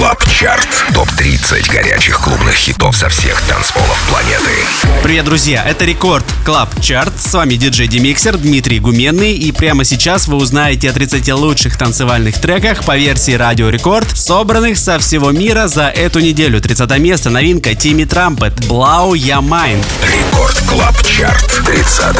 Клаб Чарт. Топ-30 горячих клубных хитов со всех танцполов планеты. Привет, друзья! Это Рекорд Клаб Чарт. С вами диджей Демиксер Дмитрий Гуменный. И прямо сейчас вы узнаете о 30 лучших танцевальных треках по версии Радио Рекорд, собранных со всего мира за эту неделю. 30 место новинка Тимми Трампет Blow Your Mind. Рекорд Клаб Чарт. 30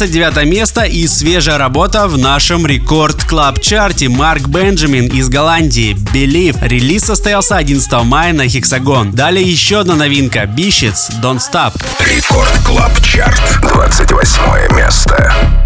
место.29 место и свежая работа в нашем рекорд клаб чарте Марк Бенджамин из Голландии Believe. Релиз состоялся 11 мая на Hexagon. Далее еще одна новинка Bishits Don't Stop. Рекорд клаб чарт 28 место.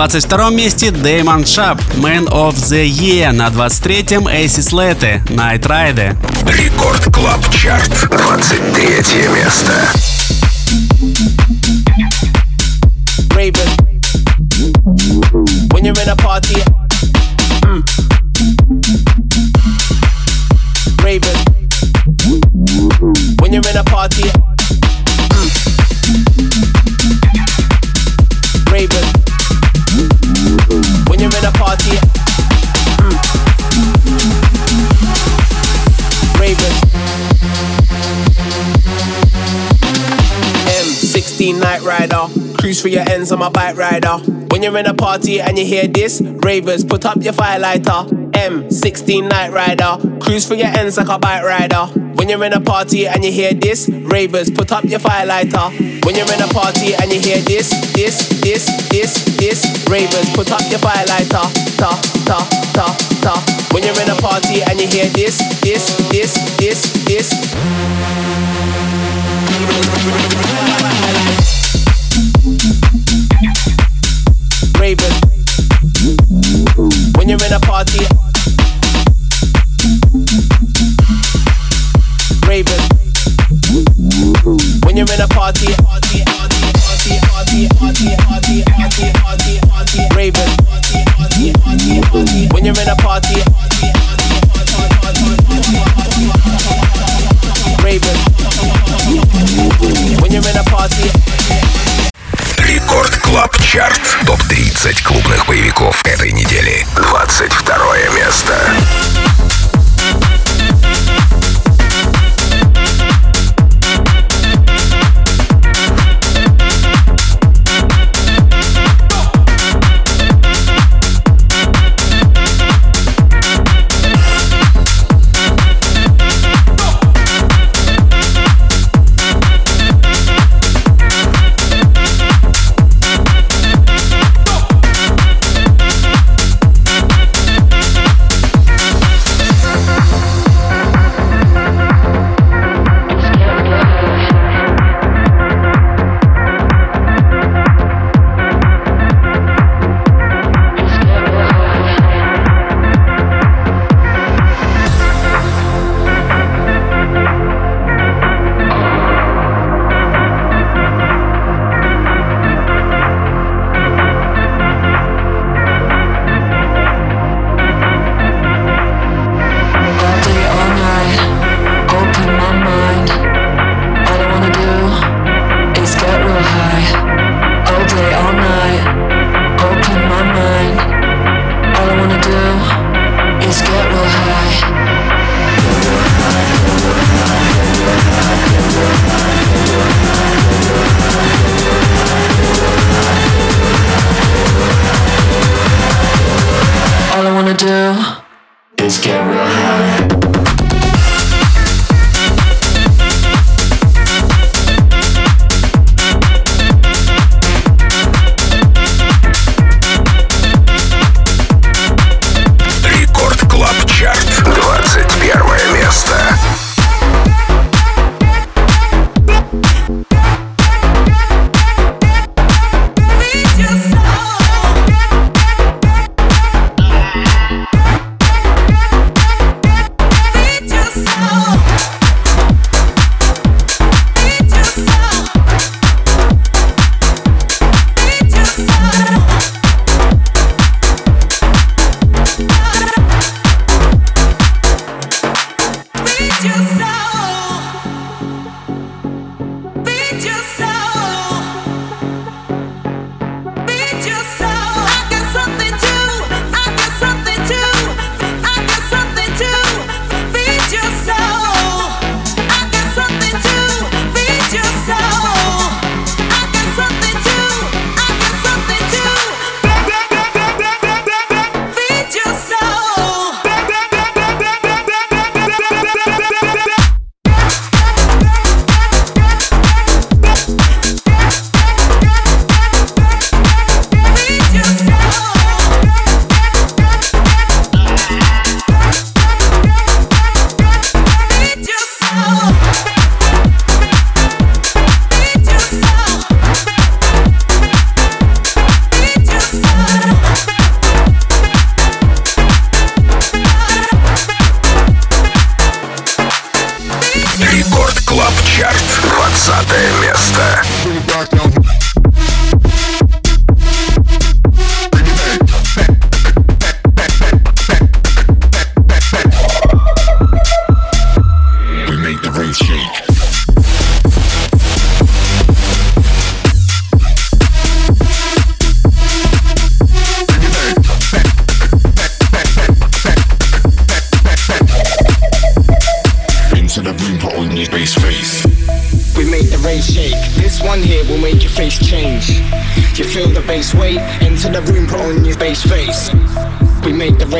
22 месте Дэймон Шап, Man of the Year. На 23-м Эйсис Летте, Night Ride. Рекорд Клаб Чарт, 23 место. Cruise for your ends on a bike rider. When you're in a party and you hear this, ravers, put up your firelighter. M16 Night Rider. Cruise for your ends like a bike rider. When you're in a party and you hear this, ravers, put up your firelighter. When you're in a party and you hear this, this, this, this, this, ravers, put up your firelighter. Ta, ta, ta, ta. When you're in a party and you hear this, this, this, this, this. Raven. When you're in a party. Raven. When you're in a party. party, party, party, party, party, party, party, party, party. When you're in a party. Чарт. Топ-30 клубных боевиков этой недели. 22 место.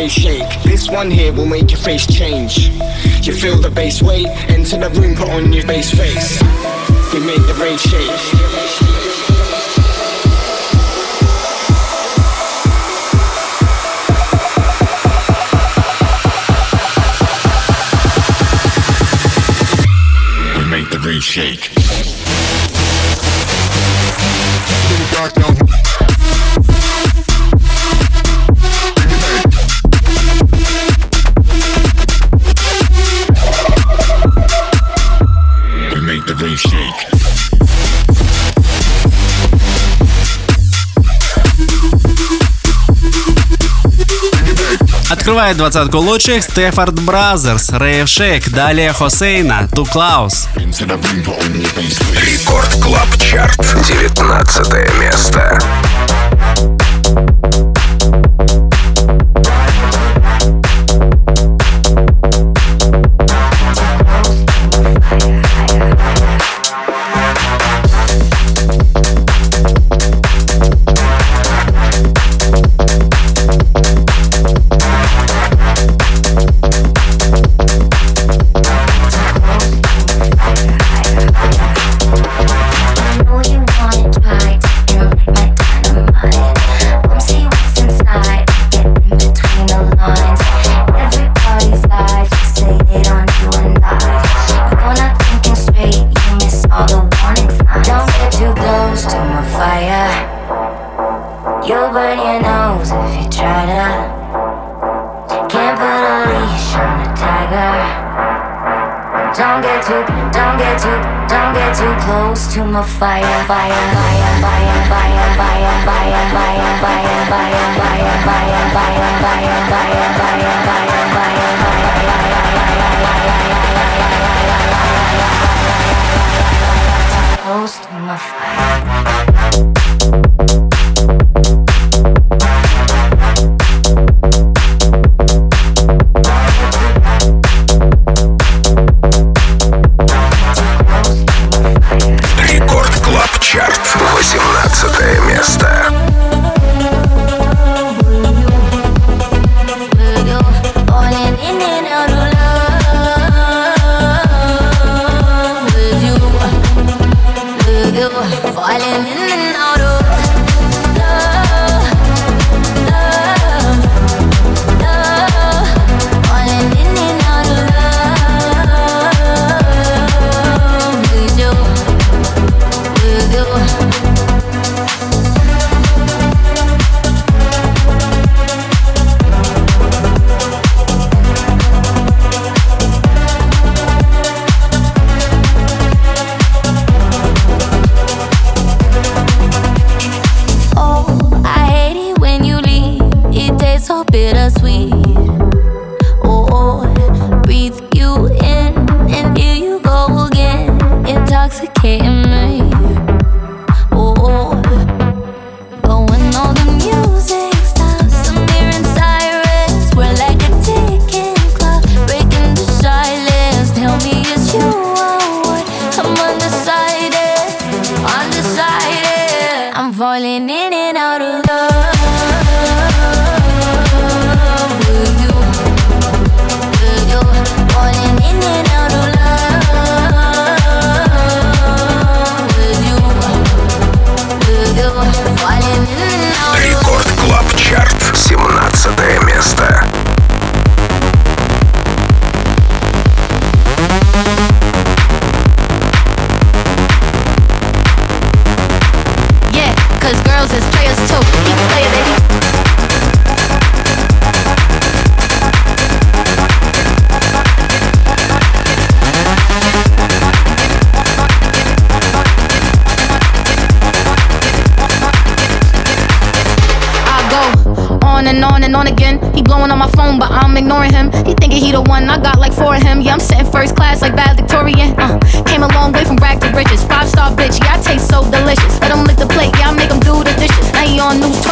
brain shake. This one here will make your face change. You feel the bass weight, enter the room, put on your bass face. We make the brain shake. shake. Открывает двадцатку лучших Стефорд Бразерс, Рейв Шейк, далее Хосейна, Ту Клаус. Рекорд Клаб Чарт, 19 место.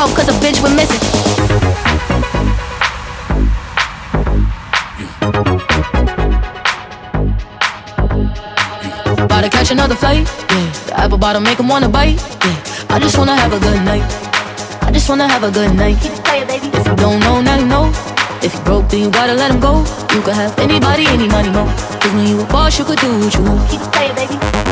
On news 12 cause a bitch we're missing. About to catch another flight, yeah. The apple bottom make him wanna bite, yeah. I just wanna have a good night. I just wanna have a good night. If you don't know, now you know. If you broke, then you gotta let him go. You could have anybody, any money, more. Cause when you a boss, you could do what you want. Keep it playing, baby.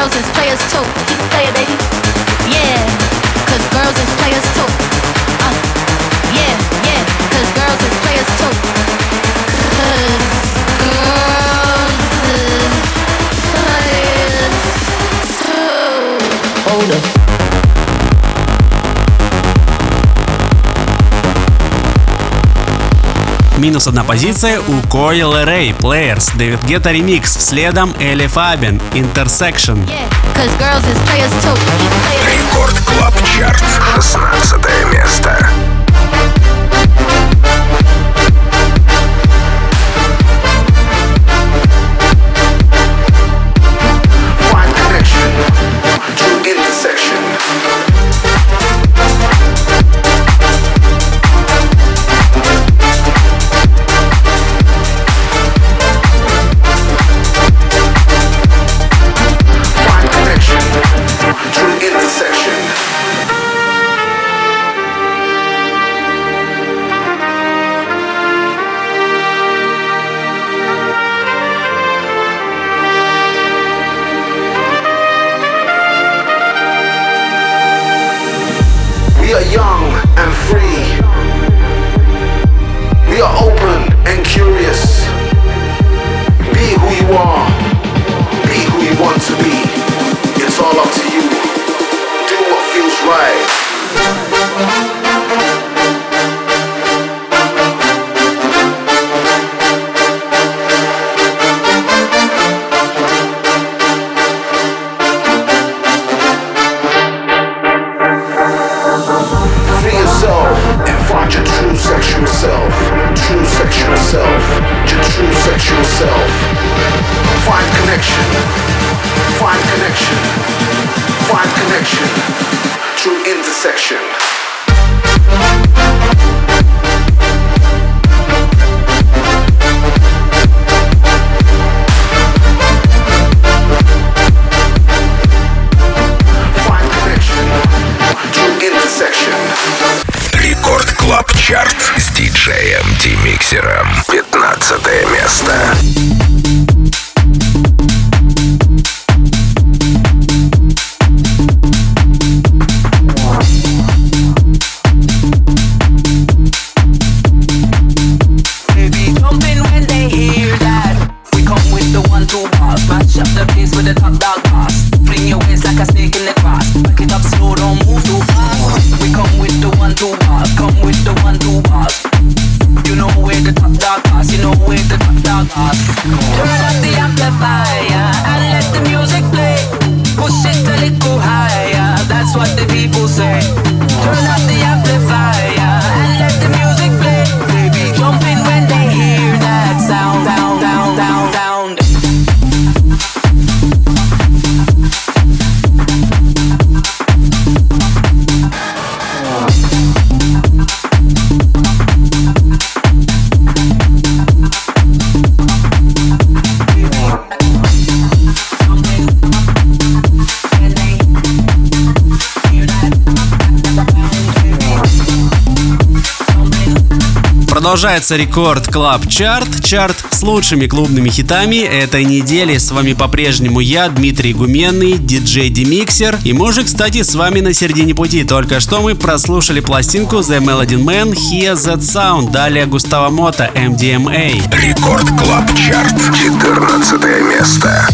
Girls is players too. Keep it baby. Минус одна позиция у Coil Array, Players, Дэвид Гетта Remix, следом Элли Фабин, Intersection. Рекорд Клаб Чарт, 16 место. Продолжается рекорд Клаб Чарт, чарт с лучшими клубными хитами этой недели. С вами по-прежнему я, Дмитрий Гуменный, диджей Демиксер. И мы уже, кстати, с вами на середине пути. Только что мы прослушали пластинку The Melody Man, Hear That Sound. Далее Густава Мота, MDMA. Рекорд Клаб Чарт. 14 место.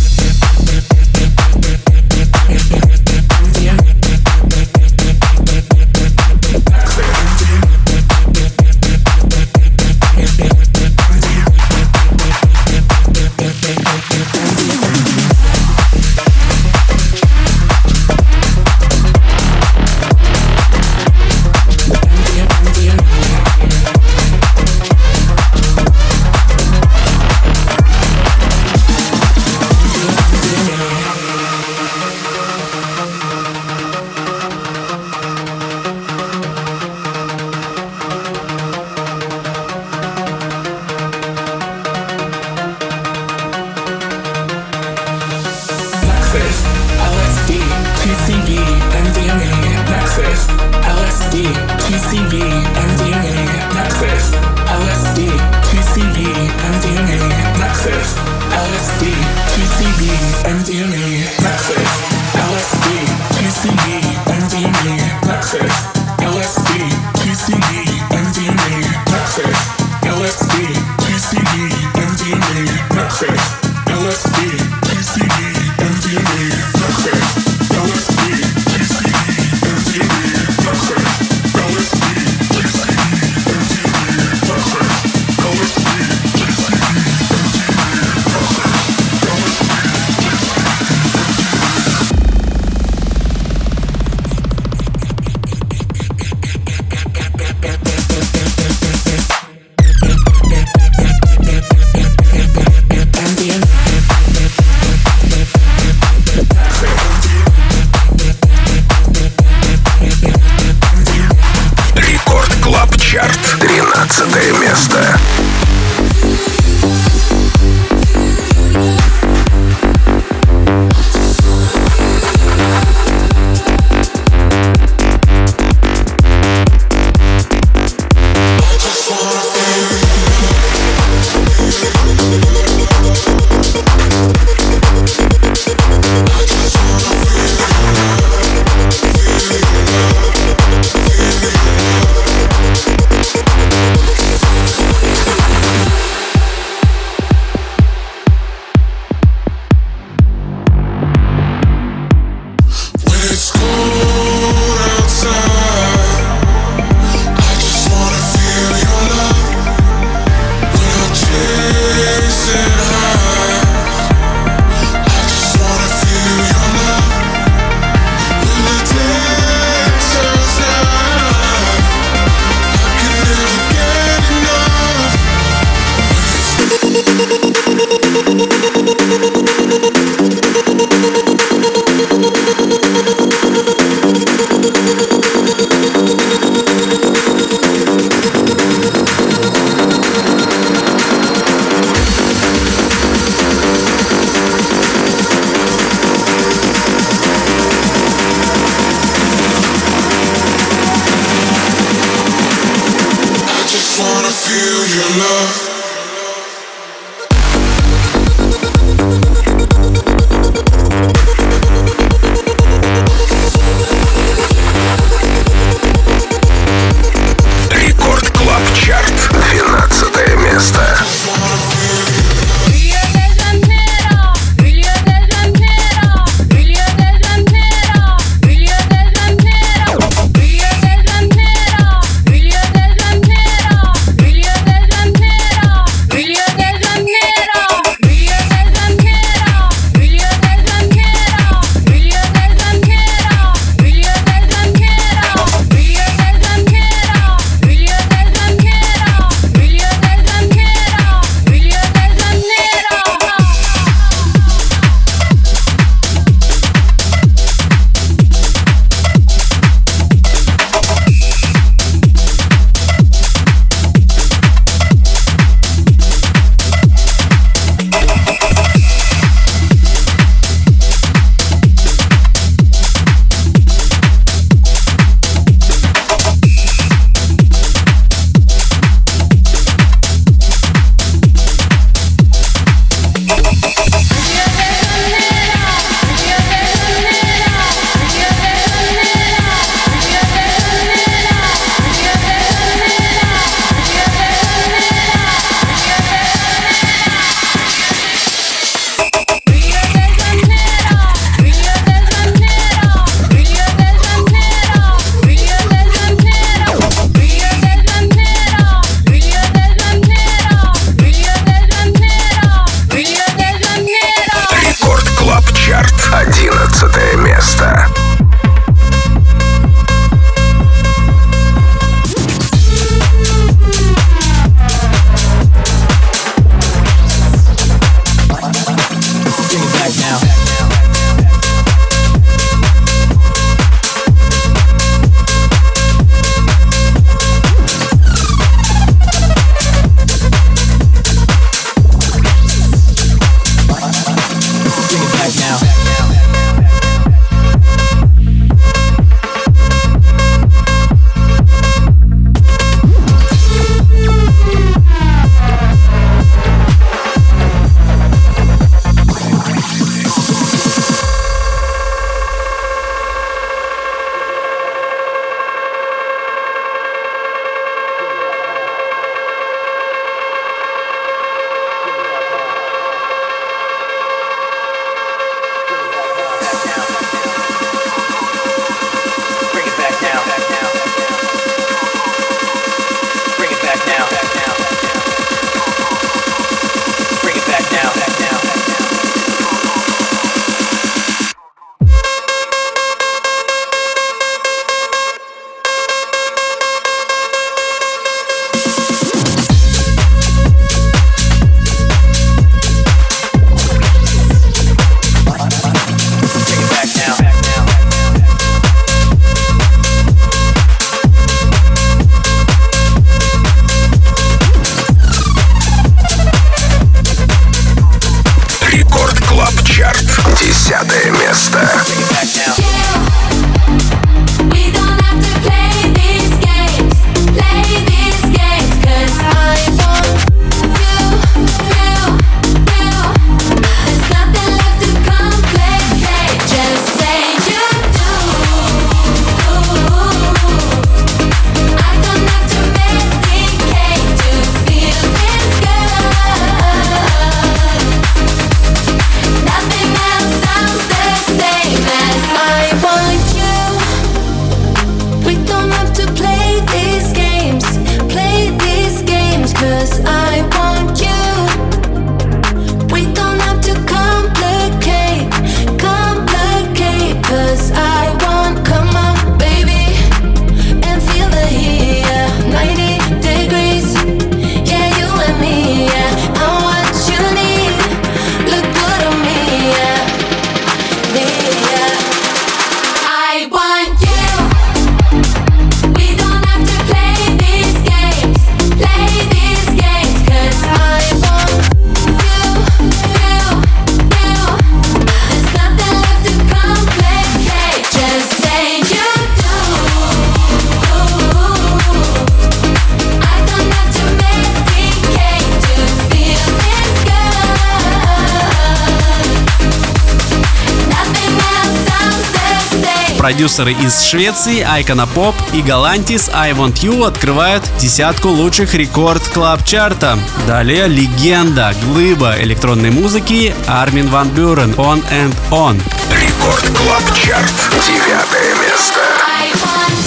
продюсеры из Швеции Icona Pop и Galantis I Want You открывают десятку лучших рекорд клаб чарта. Далее легенда, глыба электронной музыки Армин Ван Бюрен On and On. Рекорд клаб чарт девятое место. I want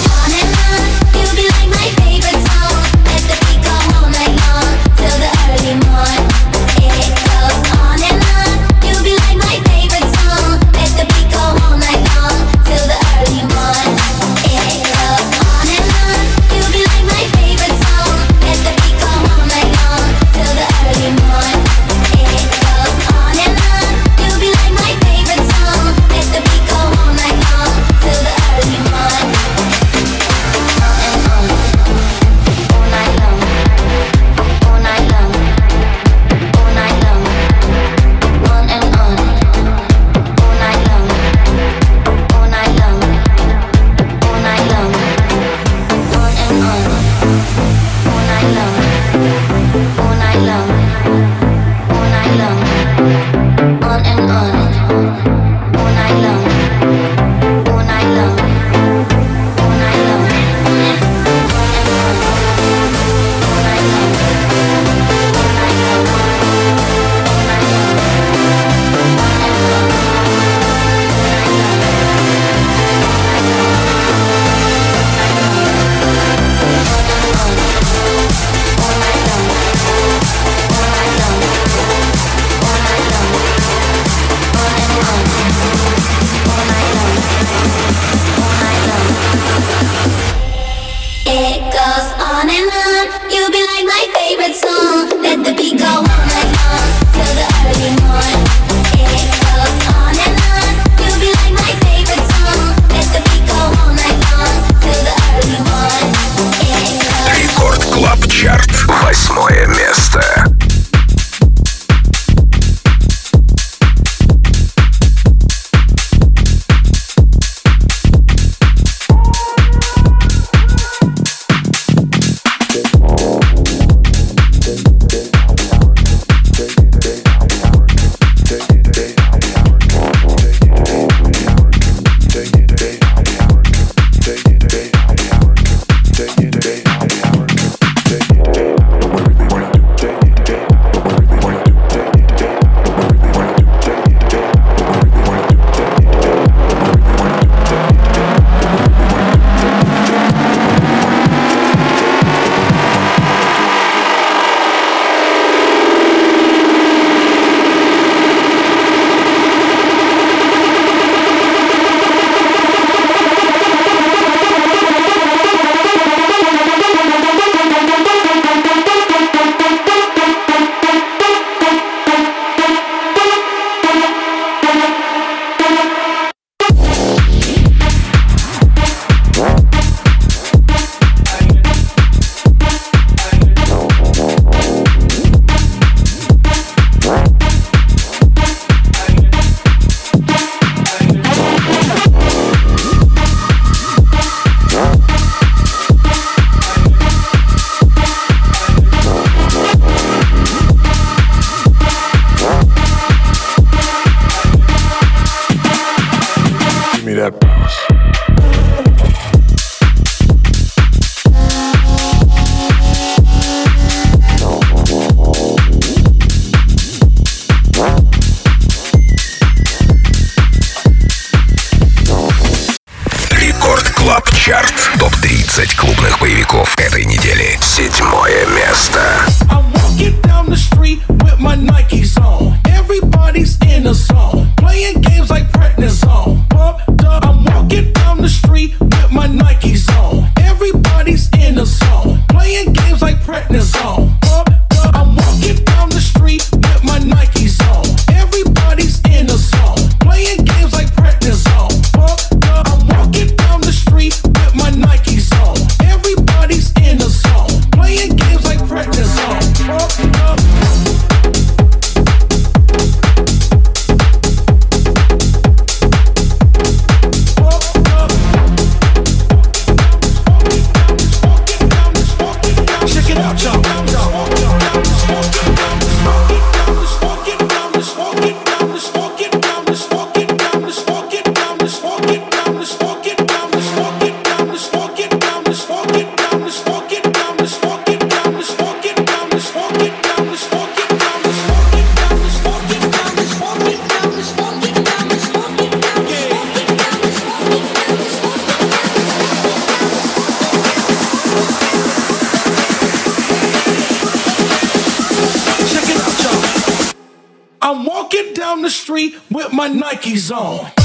my Nikes on.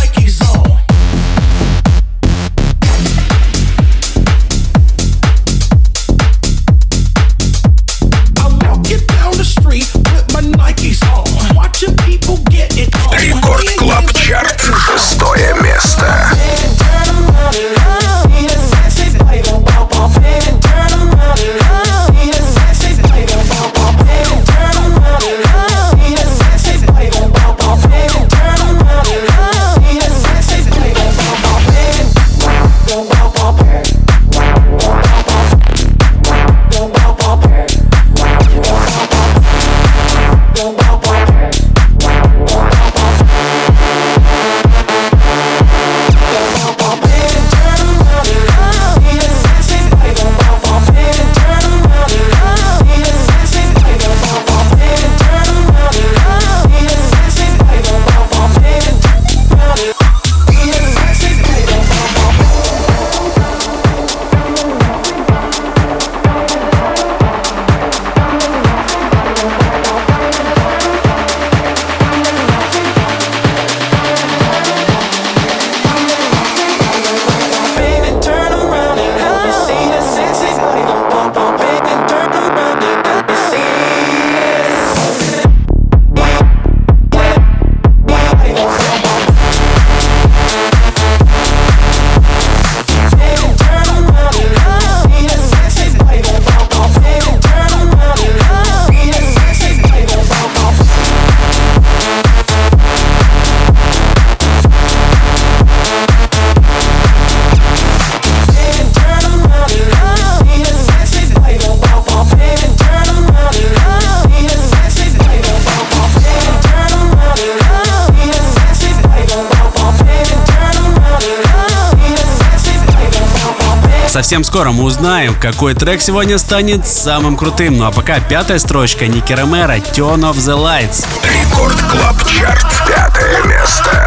Совсем скоро мы узнаем, какой трек сегодня станет самым крутым. Ну а пока пятая строчка Ники Ромеро «Turn of the Lights». Рекорд Клаб Чарт. Пятое место.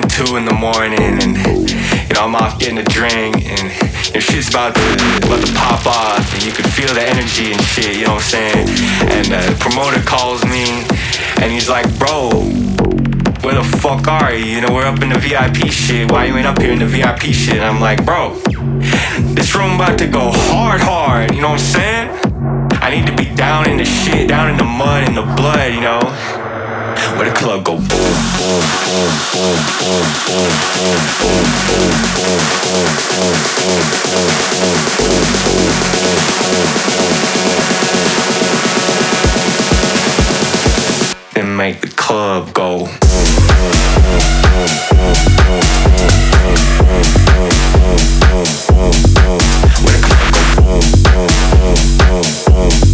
One, two in the morning, and you know, I'm off getting a drink and your shit's about to about to pop off and you can feel the energy and shit, you know what I'm saying? And uh, the promoter calls me and he's like, bro, where the fuck are you? You know, we're up in the VIP shit. Why you ain't up here in the VIP shit? And I'm like, bro, this room about to go hard, hard. You know what I'm saying? I need to be down in the shit, down in the mud, in the blood, you know? Where the club go boom, boom, boom, boom, boom, boom, boom, boom, boom, boom, boom, boom, boom, boom, boom, boom, boom, boom, boom, boom. Then make the club go boom, boom, boom, boom, boom, boom, boom, boom, boom, boom, boom, boom, boom. Where the club go boom, boom, boom, boom, boom, boom, boom,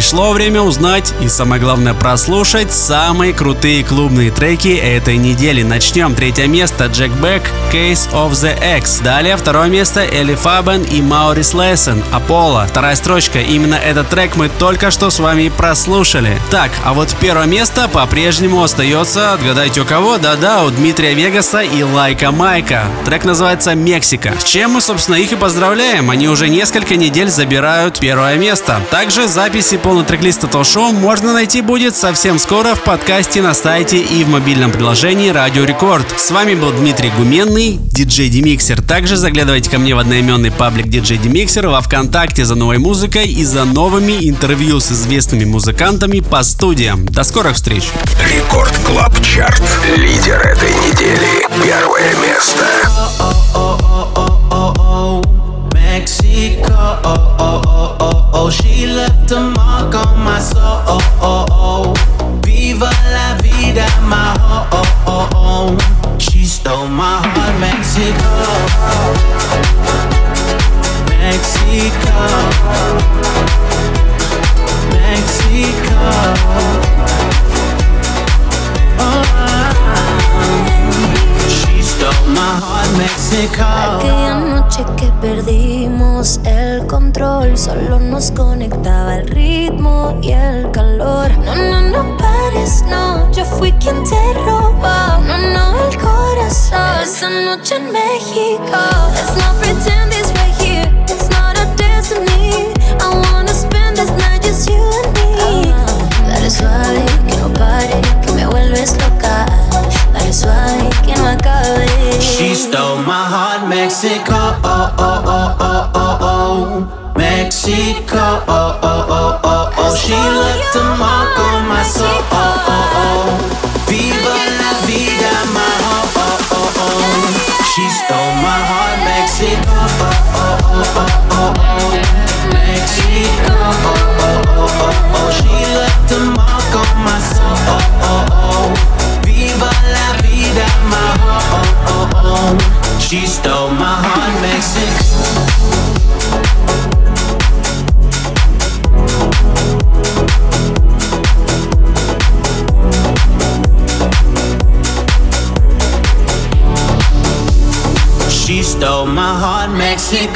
Пришло время узнать и самое главное прослушать самые крутые клубные треки этой недели. Начнем. Третье место Джек Бек, Case of the X. Далее второе место Элли Фабен и Маурис Лессен, Аполло. Вторая строчка. Именно этот трек мы только что с вами прослушали. Так, а вот первое место по-прежнему остается, отгадайте у кого? Да-да, у Дмитрия Вегаса и Лайка Майка. Трек называется «Мексика». С чем мы, собственно, их и поздравляем. Они уже несколько недель забирают первое место. Также записи полный трек-лист этого шоу можно найти будет совсем скоро в подкасте на сайте и в мобильном приложении Радио Рекорд. С вами был Дмитрий Гуменный, диджей Демиксер. Также заглядывайте ко мне в одноименный паблик диджей Демиксер во Вконтакте за новой музыкой и за новыми интервью с известными музыкантами по студиям. До скорых встреч! Рекорд Клаб Чарт. Лидер этой недели. Первое место. Mexico, oh, oh, oh, oh, oh. she go? Oh, oh, oh, oh, oh. She left a mark on my soul. Oh, oh. Viva la vida, my home. oh, oh, oh. She stole my heart, Mexico. Mexico. Mexico. Oh, she stole my heart, Mexico. Aquella noche solo nos conectaba el ritmo y el calor. No, no, no pares, no, yo fui quien te robó. No, no, el corazón. Esa noche en México. Let's not pretend this right here. It's not a destiny. I wanna spend this night just you and me. Dale suave, que no pare, que me vuelves loca. Dale suave, que no acabe. She stole my heart, Mexico. Oh, oh, oh, oh, oh, oh. Mexico. Oh, oh, oh, oh, oh. She left a mark on my soul. Oh, oh, oh. Viva la vida, my oh, oh, oh, oh. She stole my heart, Mexico. Oh, oh, oh, oh, oh, oh. Mexico. Oh, oh, oh, oh, oh. She left a mark on my soul. Oh, oh, oh. Viva la vida, my oh, oh, oh, oh. She stole my heart, Mexico. She